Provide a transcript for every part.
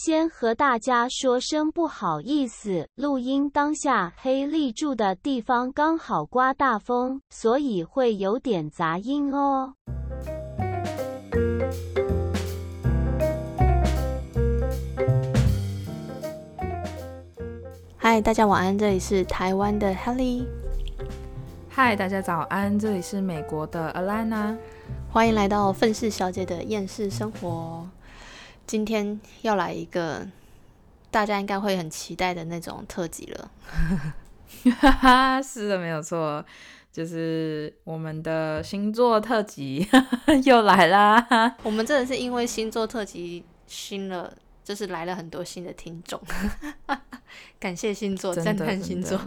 先和大家说声不好意思，录音当下黑丽住的地方刚好刮大风，所以会有点杂音哦。嗨，大家晚安，这里是台湾的 Helly。嗨，大家早安，这里是美国的 Alana。欢迎来到愤世小姐的厌世生活。今天要来一个大家应该会很期待的那种特辑了。哈哈，是的，没有错，就是我们的星座特辑 又来啦。我们真的是因为星座特辑新了，就是来了很多新的听众。感谢星座，赞叹星座。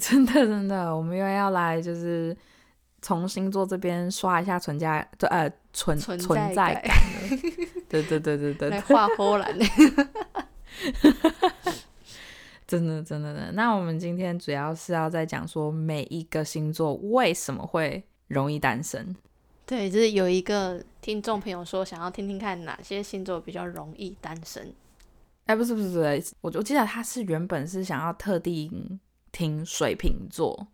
真的，真的，我们又要来，就是从星座这边刷一下存在，呃，存存在感。对对对对对，来画 波兰。真的真的的，那我们今天主要是要在讲说每一个星座为什么会容易单身。对，就是有一个听众朋友说想要听听看哪些星座比较容易单身。哎，不是不是不是，我我记得他是原本是想要特地听水瓶座，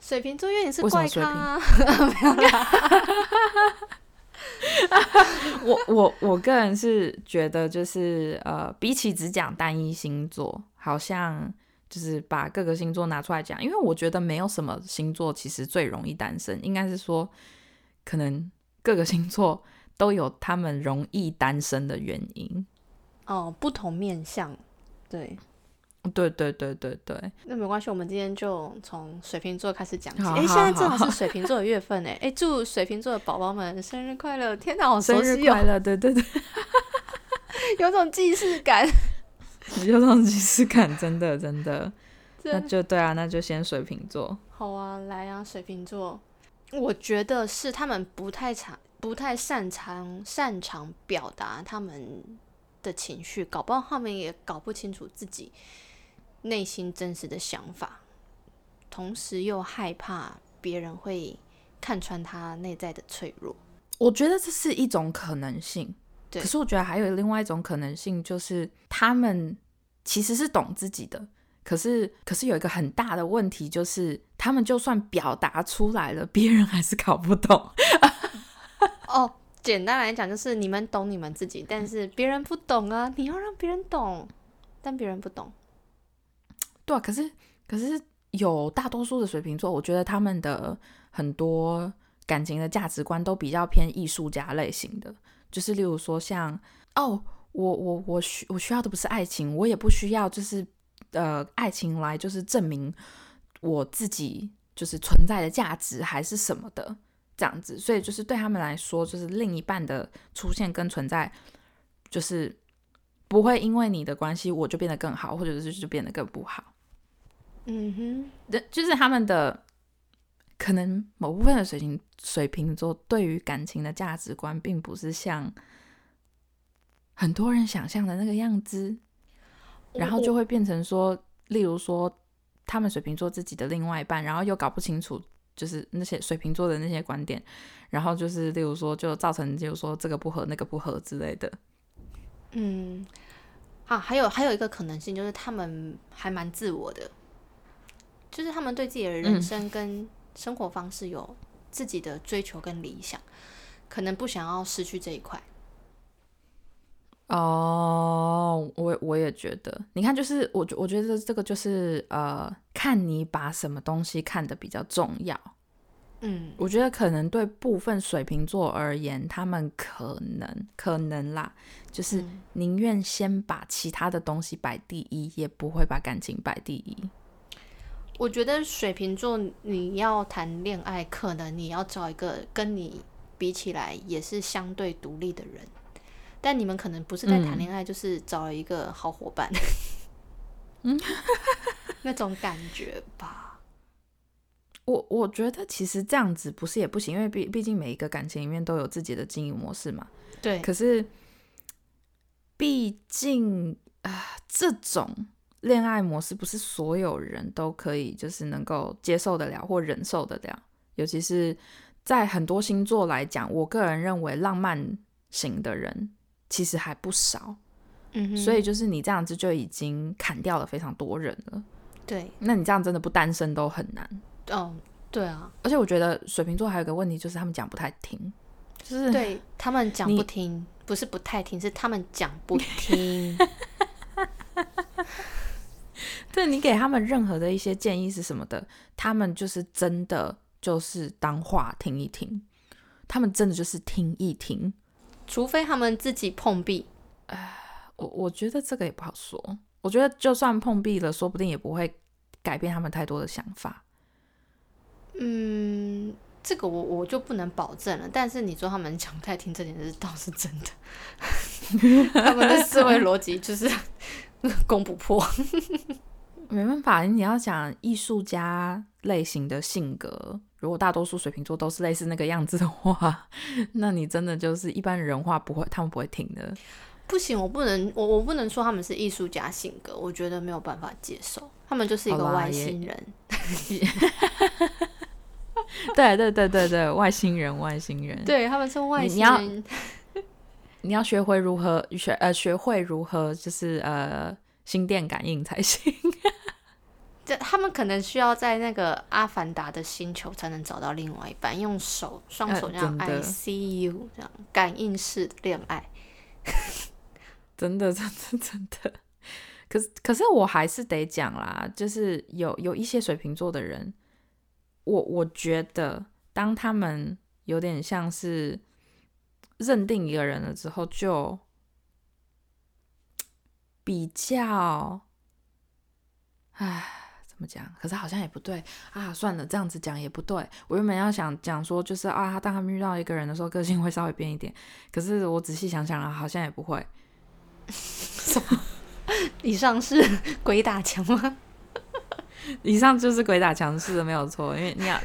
水瓶座因为你是怪咖，没有啦。我我我个人是觉得，就是呃，比起只讲单一星座，好像就是把各个星座拿出来讲，因为我觉得没有什么星座其实最容易单身，应该是说，可能各个星座都有他们容易单身的原因。哦，不同面相，对。对对对对对，那没关系，我们今天就从水瓶座开始讲起。哎，现在正好是水瓶座的月份哎，哎，祝水瓶座的宝宝们生日快乐！天哪，好生日快乐！对对对，有种既视感，有种既视感，真的真的。那就对啊，那就先水瓶座。好啊，来啊，水瓶座，我觉得是他们不太常、不太擅长、擅长表达他们的情绪，搞不好他们也搞不清楚自己。内心真实的想法，同时又害怕别人会看穿他内在的脆弱。我觉得这是一种可能性，对。可是我觉得还有另外一种可能性，就是他们其实是懂自己的，可是可是有一个很大的问题，就是他们就算表达出来了，别人还是搞不懂。哦，简单来讲就是你们懂你们自己，但是别人不懂啊！你要让别人懂，但别人不懂。对啊，可是可是有大多数的水瓶座，我觉得他们的很多感情的价值观都比较偏艺术家类型的，就是例如说像哦，我我我需我需要的不是爱情，我也不需要就是呃爱情来就是证明我自己就是存在的价值还是什么的这样子，所以就是对他们来说，就是另一半的出现跟存在就是不会因为你的关系我就变得更好，或者是就变得更不好。嗯哼，就是他们的可能某部分的水瓶水瓶座对于感情的价值观，并不是像很多人想象的那个样子，然后就会变成说，例如说他们水瓶座自己的另外一半，然后又搞不清楚，就是那些水瓶座的那些观点，然后就是例如说，就造成就是说这个不合那个不合之类的。嗯，啊，还有还有一个可能性就是他们还蛮自我的。就是他们对自己的人生跟生活方式有自己的追求跟理想，可能不想要失去这一块。哦，我我也觉得，你看，就是我我觉得这个就是呃，看你把什么东西看得比较重要。嗯，我觉得可能对部分水瓶座而言，他们可能可能啦，就是宁愿先把其他的东西摆第一，也不会把感情摆第一。我觉得水瓶座，你要谈恋爱，可能你要找一个跟你比起来也是相对独立的人，但你们可能不是在谈恋爱，就是找了一个好伙伴，嗯，那种感觉吧。我我觉得其实这样子不是也不行，因为毕毕竟每一个感情里面都有自己的经营模式嘛。对。可是，毕竟啊，这种。恋爱模式不是所有人都可以，就是能够接受得了或忍受得了。尤其是在很多星座来讲，我个人认为浪漫型的人其实还不少。嗯哼，所以就是你这样子就已经砍掉了非常多人了。对，那你这样真的不单身都很难。哦，对啊，而且我觉得水瓶座还有一个问题就是他们讲不太听，就是对他们讲不听，不是不太听，是他们讲不听。对你给他们任何的一些建议是什么的，他们就是真的就是当话听一听，他们真的就是听一听。除非他们自己碰壁，我我觉得这个也不好说，我觉得就算碰壁了，说不定也不会改变他们太多的想法。嗯，这个我我就不能保证了。但是你说他们讲不太听这点是倒是真的，他们的思维逻辑就是 攻不破。没办法，你要讲艺术家类型的性格，如果大多数水瓶座都是类似那个样子的话，那你真的就是一般人话不会，他们不会听的。不行，我不能，我我不能说他们是艺术家性格，我觉得没有办法接受，他们就是一个外星人。对对对对对，外星人，外星人。对，他们是外星你要人。你要学会如何学呃学会如何就是呃心电感应才行。这他们可能需要在那个阿凡达的星球才能找到另外一半，用手双呃手这样 I see you 这样感应式恋爱。真的，真的，真的。可是，可是我还是得讲啦，就是有有一些水瓶座的人，我我觉得，当他们有点像是认定一个人了之后，就比较，唉，怎么讲？可是好像也不对啊。算了，这样子讲也不对。我原本要想讲说，就是啊，当他们遇到一个人的时候，个性会稍微变一点。可是我仔细想想啊，好像也不会。什么以上是鬼打墙吗？以上就是鬼打墙式的，没有错。因为你要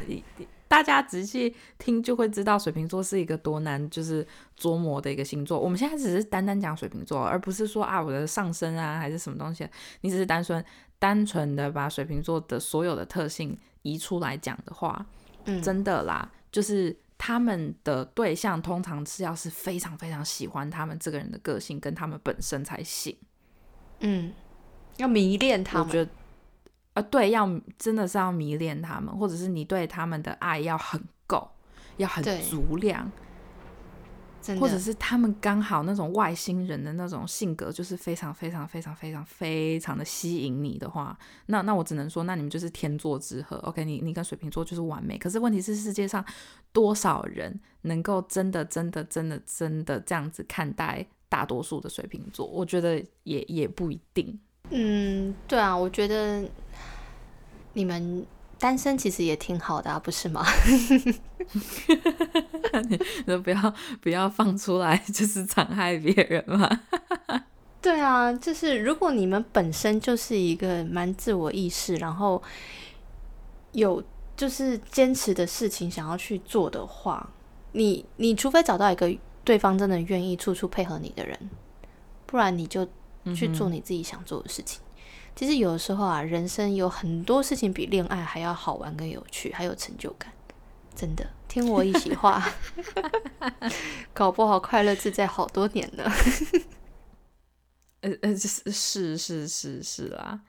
大家仔细听就会知道，水瓶座是一个多难就是捉摸的一个星座。我们现在只是单单讲水瓶座，而不是说啊我的上升啊还是什么东西。你只是单纯单纯的把水瓶座的所有的特性移出来讲的话，嗯，真的啦，就是他们的对象通常是要是非常非常喜欢他们这个人的个性跟他们本身才行。嗯，要迷恋他们。我觉得，呃，对，要真的是要迷恋他们，或者是你对他们的爱要很够，要很足量，或者是他们刚好那种外星人的那种性格，就是非常非常非常非常非常的吸引你的话，那那我只能说，那你们就是天作之合。OK，你你跟水瓶座就是完美。可是问题是，世界上多少人能够真的真的真的真的这样子看待大多数的水瓶座？我觉得也也不一定。嗯，对啊，我觉得你们单身其实也挺好的啊，不是吗？就不要不要放出来，就是残害别人嘛。对啊，就是如果你们本身就是一个蛮自我意识，然后有就是坚持的事情想要去做的话，你你除非找到一个对方真的愿意处处配合你的人，不然你就去做你自己想做的事情。其实有的时候啊，人生有很多事情比恋爱还要好玩跟有趣，还有成就感。真的，听我一席话，搞不好快乐自在好多年呢。呃呃，是是是是是啦。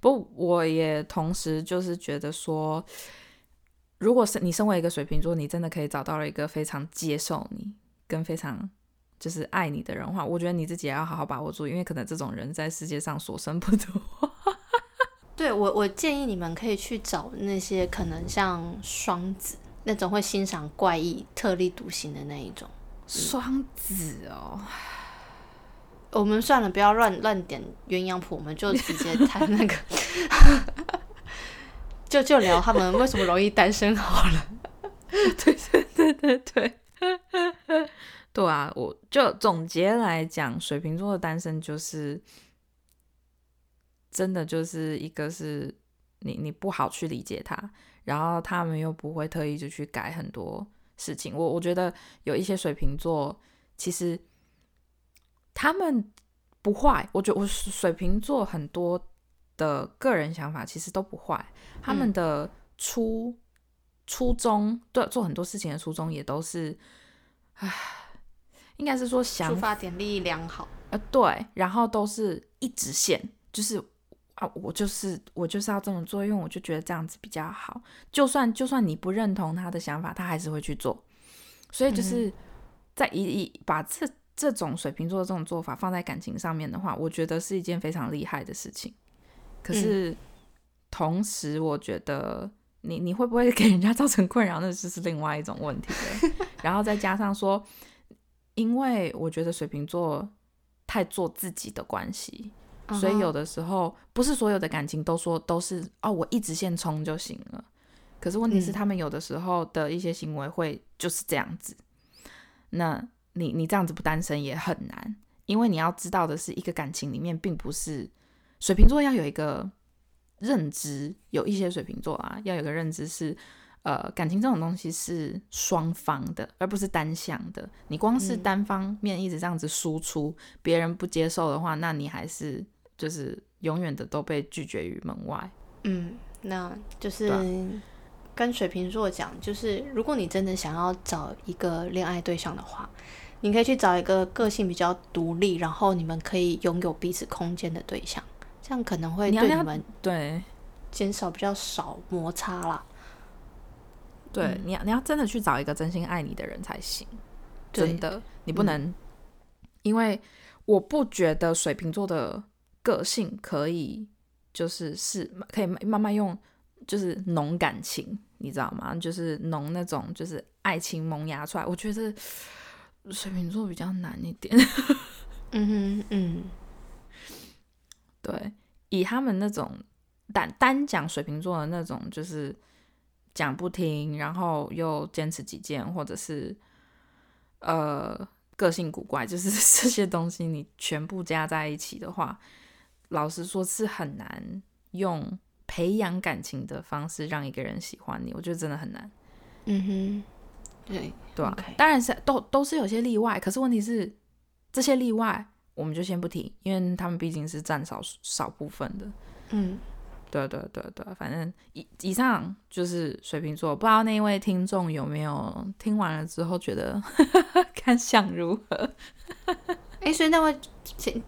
不过我也同时就是觉得说，如果是你身为一个水瓶座，你真的可以找到了一个非常接受你跟非常就是爱你的人的话，我觉得你自己也要好好把握住，因为可能这种人在世界上所剩不多。对我，我建议你们可以去找那些可能像双子那种会欣赏怪异、特立独行的那一种。双子哦，我们算了，不要乱乱点鸳鸯谱，我们就直接谈那个，就就聊他们为什么容易单身好了。对对对对对，对啊，我就总结来讲，水瓶座的单身就是真的就是一个是你你不好去理解他，然后他们又不会特意就去改很多事情。我我觉得有一些水瓶座其实他们不坏，我觉得我水瓶座很多的个人想法其实都不坏，他们嗯的初、初衷对做很多事情的初衷也都是，唉，应该是说想出发点利益良好，呃，对，然后都是一直线，就是啊，我就是我就是要这么做，因为我就觉得这样子比较好。就算就算你不认同他的想法，他还是会去做。所以就是在一一把这这种水瓶座的这种做法放在感情上面的话，我觉得是一件非常厉害的事情。可是同时，我觉得你你会不会 给人家造成困扰，那就是另外一种问题了。然后再加上说，因为我觉得水瓶座太做自己的关系，所以有的时候不是所有的感情都说都是哦，我一直线冲就行了。可是问题是，他们有的时候的一些行为会就是这样子。那你你这样子不单身也很难，因为你要知道的是，一个感情里面并不是水瓶座要有一个认知，有一些水瓶座啊要有个认知是，呃，感情这种东西是双方的，而不是单向的。你光是单方面一直这样子输出，别人不接受的话，那你还是就是永远的都被拒绝于门外。嗯，那就是。跟水瓶座讲，就是如果你真的想要找一个恋爱对象的话，你可以去找一个个性比较独立，然后你们可以拥有彼此空间的对象，这样可能会对你们对减少比较少摩擦啦。对，你要你要真的去找一个真心爱你的人才行，真的，你不能，因为我不觉得水瓶座的个性可以就是是可以慢慢用。就是浓感情，你知道吗？就是浓那种，就是爱情萌芽出来。我觉得水瓶座比较难一点。嗯哼，嗯，对，以他们那种单单讲水瓶座的那种，就是讲不听，然后又坚持己见，或者是呃个性古怪，就是 这些东西，你全部加在一起的话，老实说是很难用。培养感情的方式让一个人喜欢你，我觉得真的很难。嗯哼，对对啊，当然是都都是有些例外，可是问题是这些例外我们就先不提，因为他们毕竟是占少少部分的。嗯，对对对对，反正以以上就是水瓶座，不知道那位听众有没有听完了之后觉得 感想如何？哎，所以那位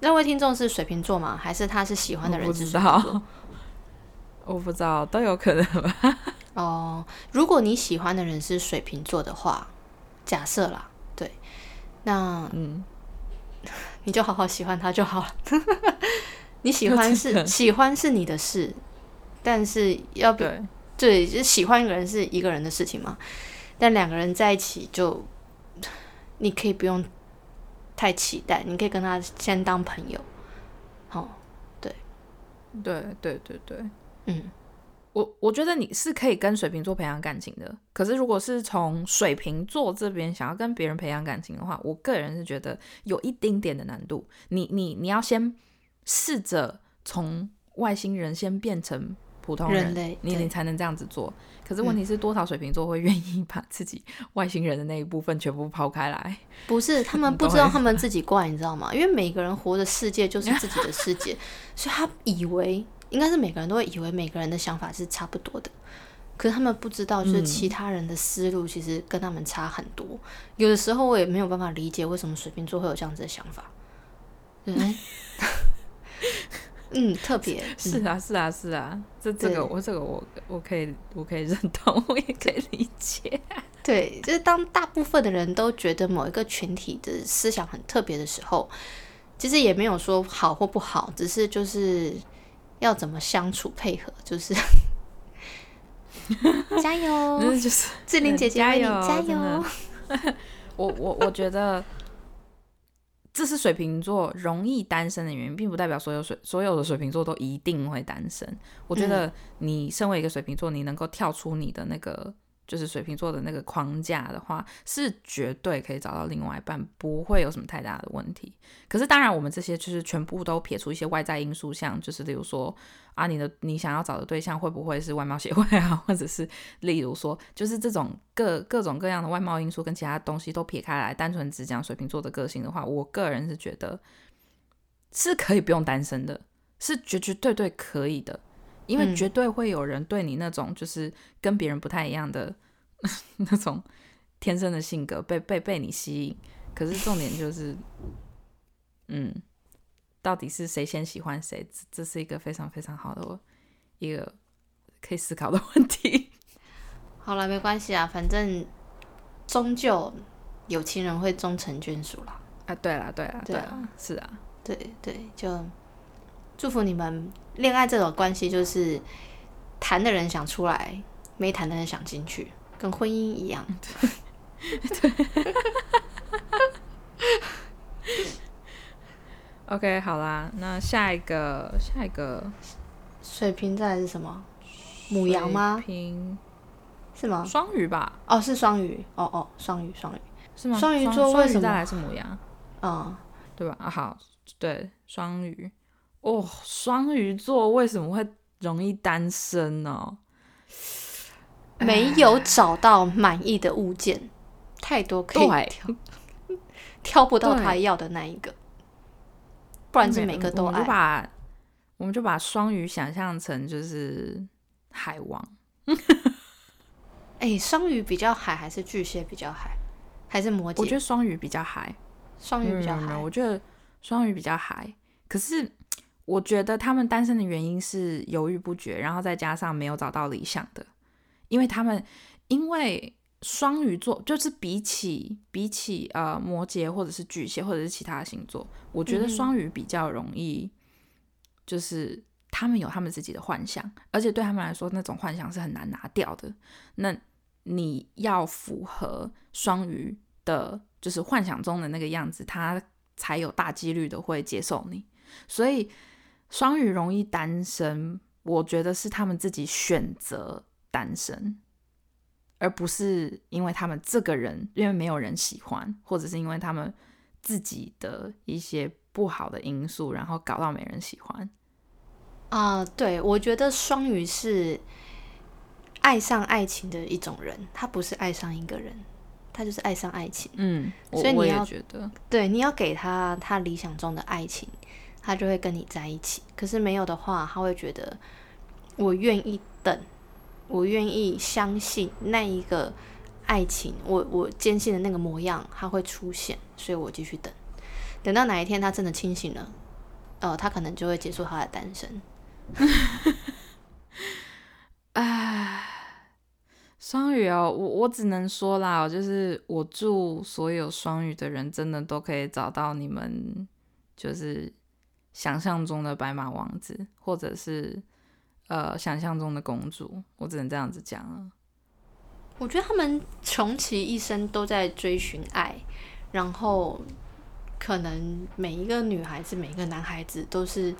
那位听众是水瓶座吗？还是他是喜欢的人是水瓶座？我不知道，都有可能吧。哦，如果你喜欢的人是水瓶座的话，假设啦，对，那嗯，你就好好喜欢他就好了。你喜欢是喜欢是你的事，但是要不对，就喜欢一个人是一个人的事情嘛。但两个人在一起，就你可以不用太期待，你可以跟他先当朋友。好，对，对对对对。嗯，我我觉得你是可以跟水瓶座培养感情的，可是如果是从水瓶座这边想要跟别人培养感情的话，我个人是觉得有一丁点的难度。你你你要先试着从外星人先变成普通人类，你你才能这样子做。可是问题是，多少水瓶座会愿意把自己 外星人的那一部分全部抛开来？不是，他们不知道他们自己怪，你知道吗？因为每个人活的世界就是自己的世界，所以他以为。应该是每个人都会以为每个人的想法是差不多的，可是他们不知道，就是其他人的思路其实跟他们差很多。有的时候我也没有办法理解为什么水瓶座会有这样子的想法。嗯，特别是啊，是啊，是啊，这这个我这个我我可以我可以认同，我也可以理解。对，就是当大部分的人都觉得某一个群体的思想很特别的时候，其实也没有说好或不好，只是就是。要怎么相处配合？就是 加油，就是志玲姐姐加油加油！我我我觉得这是水瓶座容易单身的原因，并不代表所有水所有的水瓶座都一定会单身。我觉得你身为一个水瓶座，你能够跳出你的那个。就是水瓶座的那个框架的话，是绝对可以找到另外一半，不会有什么太大的问题。可是当然，我们这些就是全部都撇除一些外在因素，像就是例如说啊，你的你想要找的对象会不会是外貌协会啊，或者是例如说就是这种各各种各样的外貌因素跟其他东西都撇开来，单纯只讲水瓶座的个性的话，我个人是觉得是可以不用单身的，是绝绝对对可以的。因为绝对会有人对你那种就是跟别人不太一样的 那种天生的性格被被被你吸引，可是重点就是，嗯，到底是谁先喜欢谁，这这是一个非常非常好的一个可以思考的 问题。好了，没关系啊，反正终究有情人会终成眷属啦。啊，对了，对了，对啊啊，是啊，对对，就祝福你们。恋爱这种关系，就是谈的人想出来，没谈的人想进去，跟婚姻一样。对 OK，好啦，那下一个下一个水瓶再来是什么？母羊吗水瓶是吗？双鱼吧？哦，是双鱼。哦哦，双鱼，双鱼。是吗？双鱼座为什么再来是母羊，嗯，对吧？啊，好，对，双鱼。哦，双鱼座为什么会容易单身呢？没有找到满意的物件，太多可以挑，挑不到他要的那一个，不然是每个都我们就爱。把我们就把双鱼想象成就是海王，哎，双鱼比较海还是巨蟹比较海，还是摩羯？我觉得双鱼比较海。双鱼比较海。我觉得双鱼比较海。可是我觉得他们单身的原因是犹豫不决，然后再加上没有找到理想的，因为他们因为双鱼座就是比起比起呃摩羯或者是巨蟹或者是其他的星座，我觉得双鱼比较容易，就是他们有他们自己的幻想，而且对他们来说那种幻想是很难拿掉的。那你要符合双鱼的，就是幻想中的那个样子，他才有大几率的会接受你。所以双鱼容易单身，我觉得是他们自己选择单身，而不是因为他们这个人因为没有人喜欢，或者是因为他们自己的一些不好的因素，然后搞到没人喜欢。啊、对，我觉得双鱼是爱上爱情的一种人，他不是爱上一个人，他就是爱上爱情。嗯，所以你要觉得，对，你要给他他理想中的爱情，他就会跟你在一起。可是没有的话，他会觉得我愿意等，我愿意相信那一个爱情，我我坚信的那个模样，它会出现，所以我继续等。等到哪一天他真的清醒了，呃，他可能就会结束他的单身。唉，双鱼哦，我我只能说啦，就是我祝所有双鱼的人真的都可以找到你们就是想象中的白马王子，或者是呃想象中的公主，我只能这样子讲了。我觉得他们穷其一生都在追寻爱，然后可能每一个女孩子、每一个男孩子都是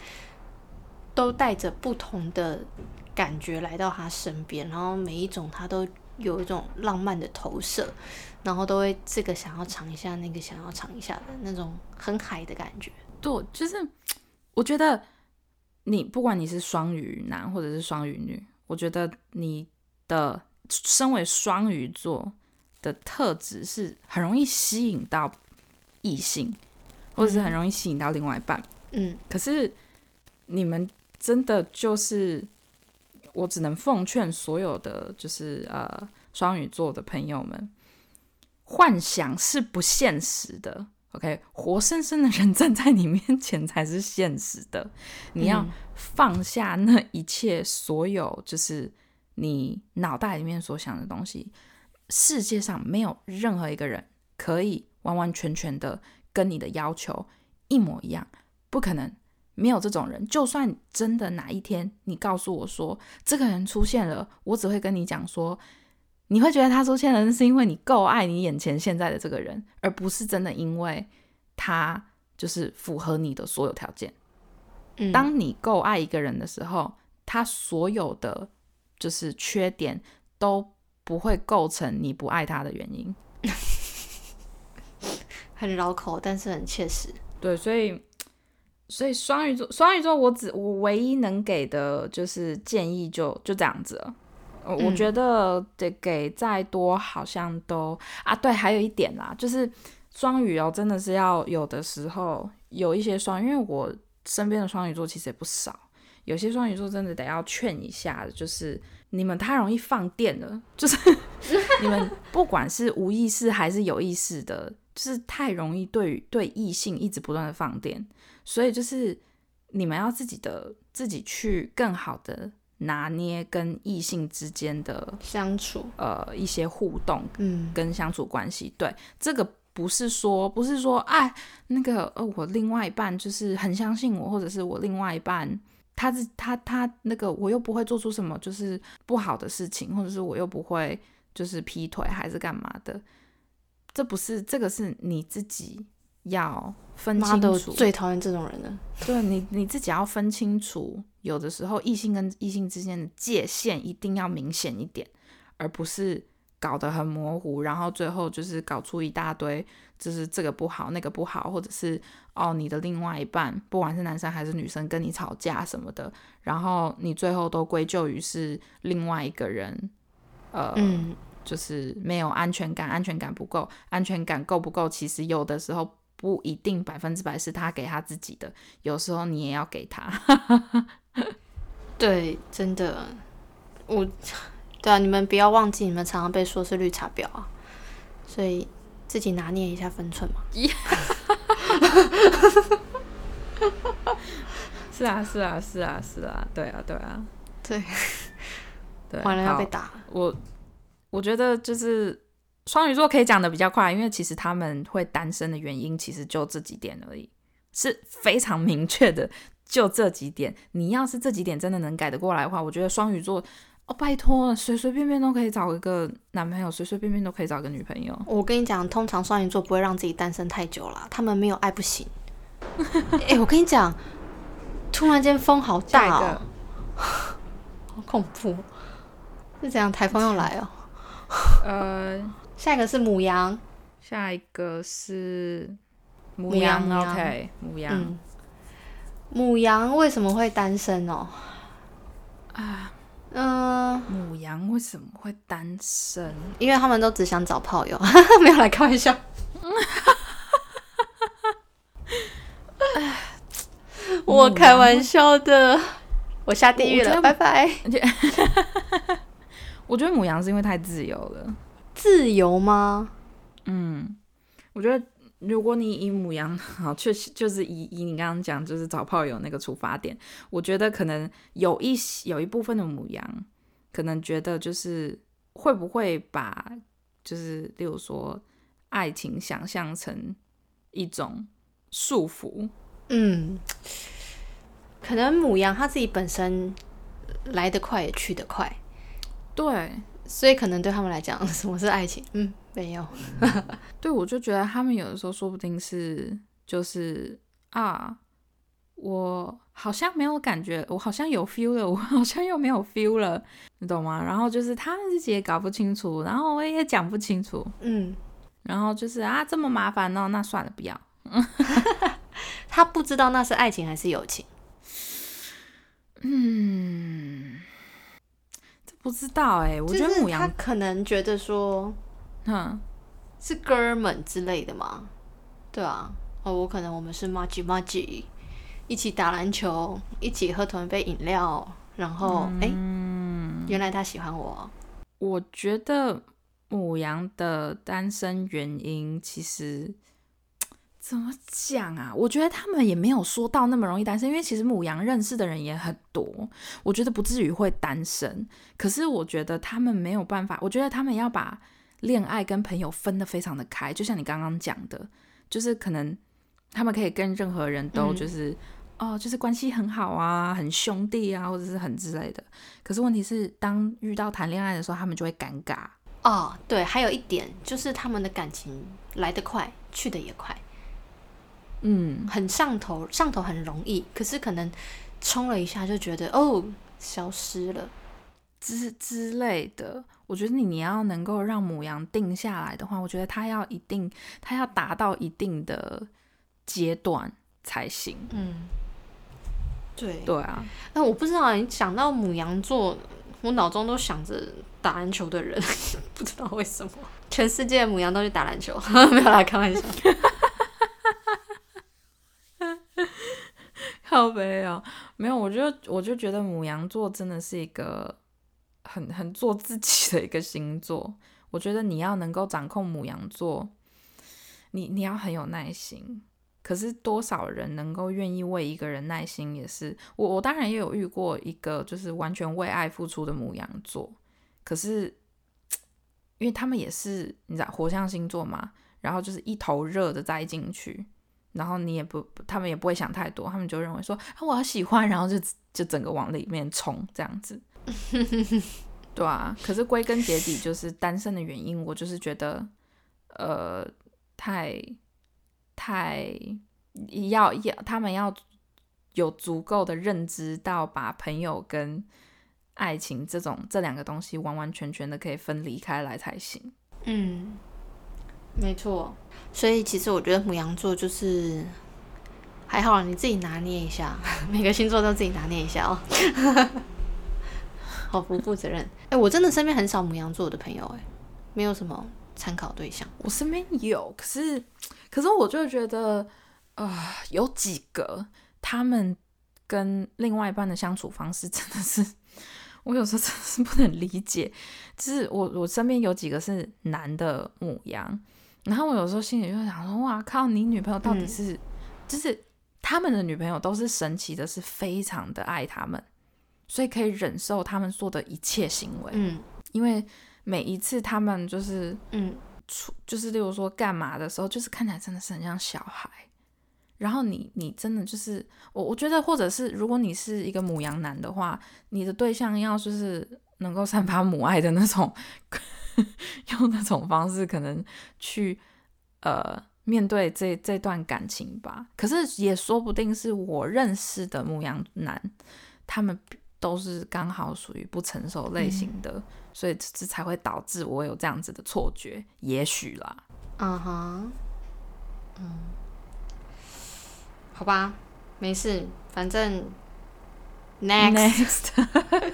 都带着不同的感觉来到他身边，然后每一种他都有一种浪漫的投射，然后都会这个想要尝一下，那个想要尝一下的那种很海的感觉。对，就是我觉得你不管你是双鱼男或者是双鱼女，我觉得你的身为双鱼座的特质是很容易吸引到异性，或者是很容易吸引到另外一半。嗯，可是你们真的就是，我只能奉劝所有的就是呃双鱼座的朋友们，幻想是不现实的。OK，活生生的人站在你面前才是现实的。你要嗯放下那一切，所有就是你脑袋里面所想的东西。世界上没有任何一个人可以完完全全的跟你的要求一模一样，不可能。没有这种人，就算真的哪一天你告诉我说这个人出现了，我只会跟你讲说，你会觉得他出现了，是因为你够爱你眼前现在的这个人，而不是真的因为他就是符合你的所有条件。嗯当你够爱一个人的时候，他所有的就是缺点都不会构成你不爱他的原因。很绕口，但是很切实。对，所以所以双鱼座，双鱼座我只我唯一能给的就是建议就就这样子了。呃我嗯。觉得得给再多好像都啊，对，还有一点啦，就是双鱼哦，真的是要有的时候有一些双，因为我身边的双鱼座其实也不少，有些双鱼座真的得要劝一下的，就是你们太容易放电了，就是 你们不管是无意识还是有意识的，就是太容易对对异性一直不断的放电，所以就是你们要自己的自己去更好的拿捏跟异性之间的相处，呃一些互动嗯，跟相处关系。对，这个不是说不是说哎那个呃我另外一半就是很相信我，或者是我另外一半。他是他他那个我又不会做出什么就是不好的事情，或者是我又不会就是劈腿还是干嘛的，这不是这个是你自己要分清楚，最讨厌这种人了。对你你自己要分清楚，有的时候异性跟异性之间的界限一定要明显一点，而不是搞得很模糊，然后最后就是搞出一大堆，就是这个不好那个不好，或者是哦你的另外一半，不管是男生还是女生跟你吵架什么的，然后你最后都归咎于是另外一个人，呃，嗯，就是没有安全感，安全感不够，安全感够不够？其实有的时候不一定百分之百是他给他自己的，有时候你也要给他。对，真的，我，对啊，你们不要忘记，你们常常被说是绿茶婊啊，所以自己拿捏一下分寸嘛。是啊，是啊，是啊，是啊，对啊，对啊，对，对。完了要被打。我我觉得就是双鱼座可以讲的比较快，因为其实他们会单身的原因其实就这几点而已，是非常明确的，就这几点。你要是这几点真的能改得过来的话，我觉得双鱼座哦，拜托，随随便便都可以找一个男朋友，随随便便都可以找个女朋友。我跟你讲，通常双鱼座不会让自己单身太久了，他们没有爱不行。哎、我跟你讲，突然间风好大哦，好恐怖！是怎样？台风要来哦。呃，下一个是母羊，下一个是母母羊羊母羊，OK，母羊。嗯，母羊为什么会单身哦？啊，嗯、母羊为什么会单身？因为他们都只想找炮友，没有来开玩笑。我开玩笑的，我下地狱了，拜拜。我觉得母羊是因为太自由了。自由吗？嗯，我觉得如果你以母羊好，确实就是以以你刚刚讲就是找炮友那个出发点，我觉得可能有一有一部分的母羊可能觉得就是会不会把就是例如说爱情想象成一种束缚，嗯，可能母羊它自己本身来得快也去得快，对。所以可能对他们来讲，什么是爱情？嗯，没有。对，我就觉得他们有的时候说不定是就是啊，我好像没有感觉，我好像有 feel 了，我好像又没有 feel 了，你懂吗？然后就是他们自己也搞不清楚，然后我也讲不清楚，嗯，然后就是啊这么麻烦哦，那算了，不要。他不知道那是爱情还是友情。嗯，这不知道哎、我觉得母羊，可能觉得说嗯，是哥们之类的吗，对啊。哦，我可能我们是 m a g i m a g i 一起打篮球，一起喝同一杯饮料，然后哎、嗯，原来他喜欢我。我觉得母羊的单身原因其实怎么讲啊？我觉得他们也没有说到那么容易单身，因为其实母羊认识的人也很多，我觉得不至于会单身。可是我觉得他们没有办法，我觉得他们要把恋爱跟朋友分得非常的开，就像你刚刚讲的，就是可能他们可以跟任何人都嗯就是。哦，就是关系很好啊，很兄弟啊，或者是很之类的。可是问题是，当遇到谈恋爱的时候，他们就会尴尬。哦，对，还有一点就是他们的感情来得快，去得也快，嗯，很上头，上头很容易，可是可能冲了一下就觉得哦，消失了。之之类的。我觉得你你要能够让母羊定下来的话，我觉得它要一定，它要达到一定的阶段才行。嗯，对。对啊，那我不知道，你讲到母羊座，我脑中都想着打篮球的人，不知道为什么，全世界的母羊都去打篮球，没有啦，开玩笑。好悲哦，没有，我就我就觉得母羊座真的是一个很 很做自己的一个星座。我觉得你要能够掌控母羊座，你你要很有耐心，可是多少人能够愿意为一个人耐心，也是我我当然也有遇过一个就是完全为爱付出的母羊座，可是因为他们也是你知道火象星座嘛，然后就是一头热的栽进去，然后你也不他们也不会想太多，他们就认为说啊我要喜欢，然后就就整个往里面冲这样子，对啊，可是归根结底就是单身的原因，我就是觉得呃太。太要要他们要有足够的认知到把朋友跟爱情这种这两个东西完完全全的可以分离开来才行。嗯，没错。所以其实我觉得母羊座就是还好，你自己拿捏一下，每个星座都自己拿捏一下哦。好不负责任。哎，我真的身边很少母羊座的朋友，哎，没有什么参考对象。我身边有，可是。可是我就觉得，呃，有几个他们跟另外一半的相处方式真的是，我有时候真的是不能理解。就是我我身边有几个是男的母羊，然后我有时候心里就想说，哇靠，你女朋友到底是，就是他们的女朋友都是神奇的，是非常的爱他们，所以可以忍受他们做的一切行为。嗯，因为每一次他们就是嗯。出就是，例如说干嘛的时候，就是看起来真的是很像小孩。然后你你真的就是我，我觉得，或者是如果你是一个母羊男的话，你的对象要就是能够散发母爱的那种，用那种方式可能去呃面对这这段感情吧。可是也说不定是我认识的母羊男，他们都是刚好属于不成熟类型的。所以这才会导致我有这样子的错觉，也许啦。嗯哼，嗯，好吧，没事，反正 next，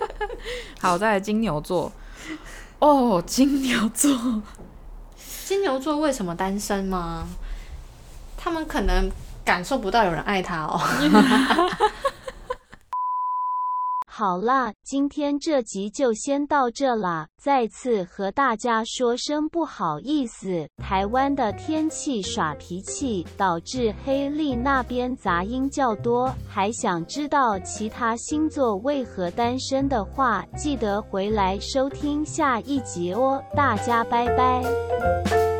好，再来金牛座。哦，金牛座，金牛座为什么单身吗？他们可能感受不到有人爱他哦。好啦，今天这集就先到这啦。再次和大家说声不好意思，台湾的天气耍脾气，导致黑利那边杂音较多。还想知道其他星座为何单身的话，记得回来收听下一集哦。大家拜拜。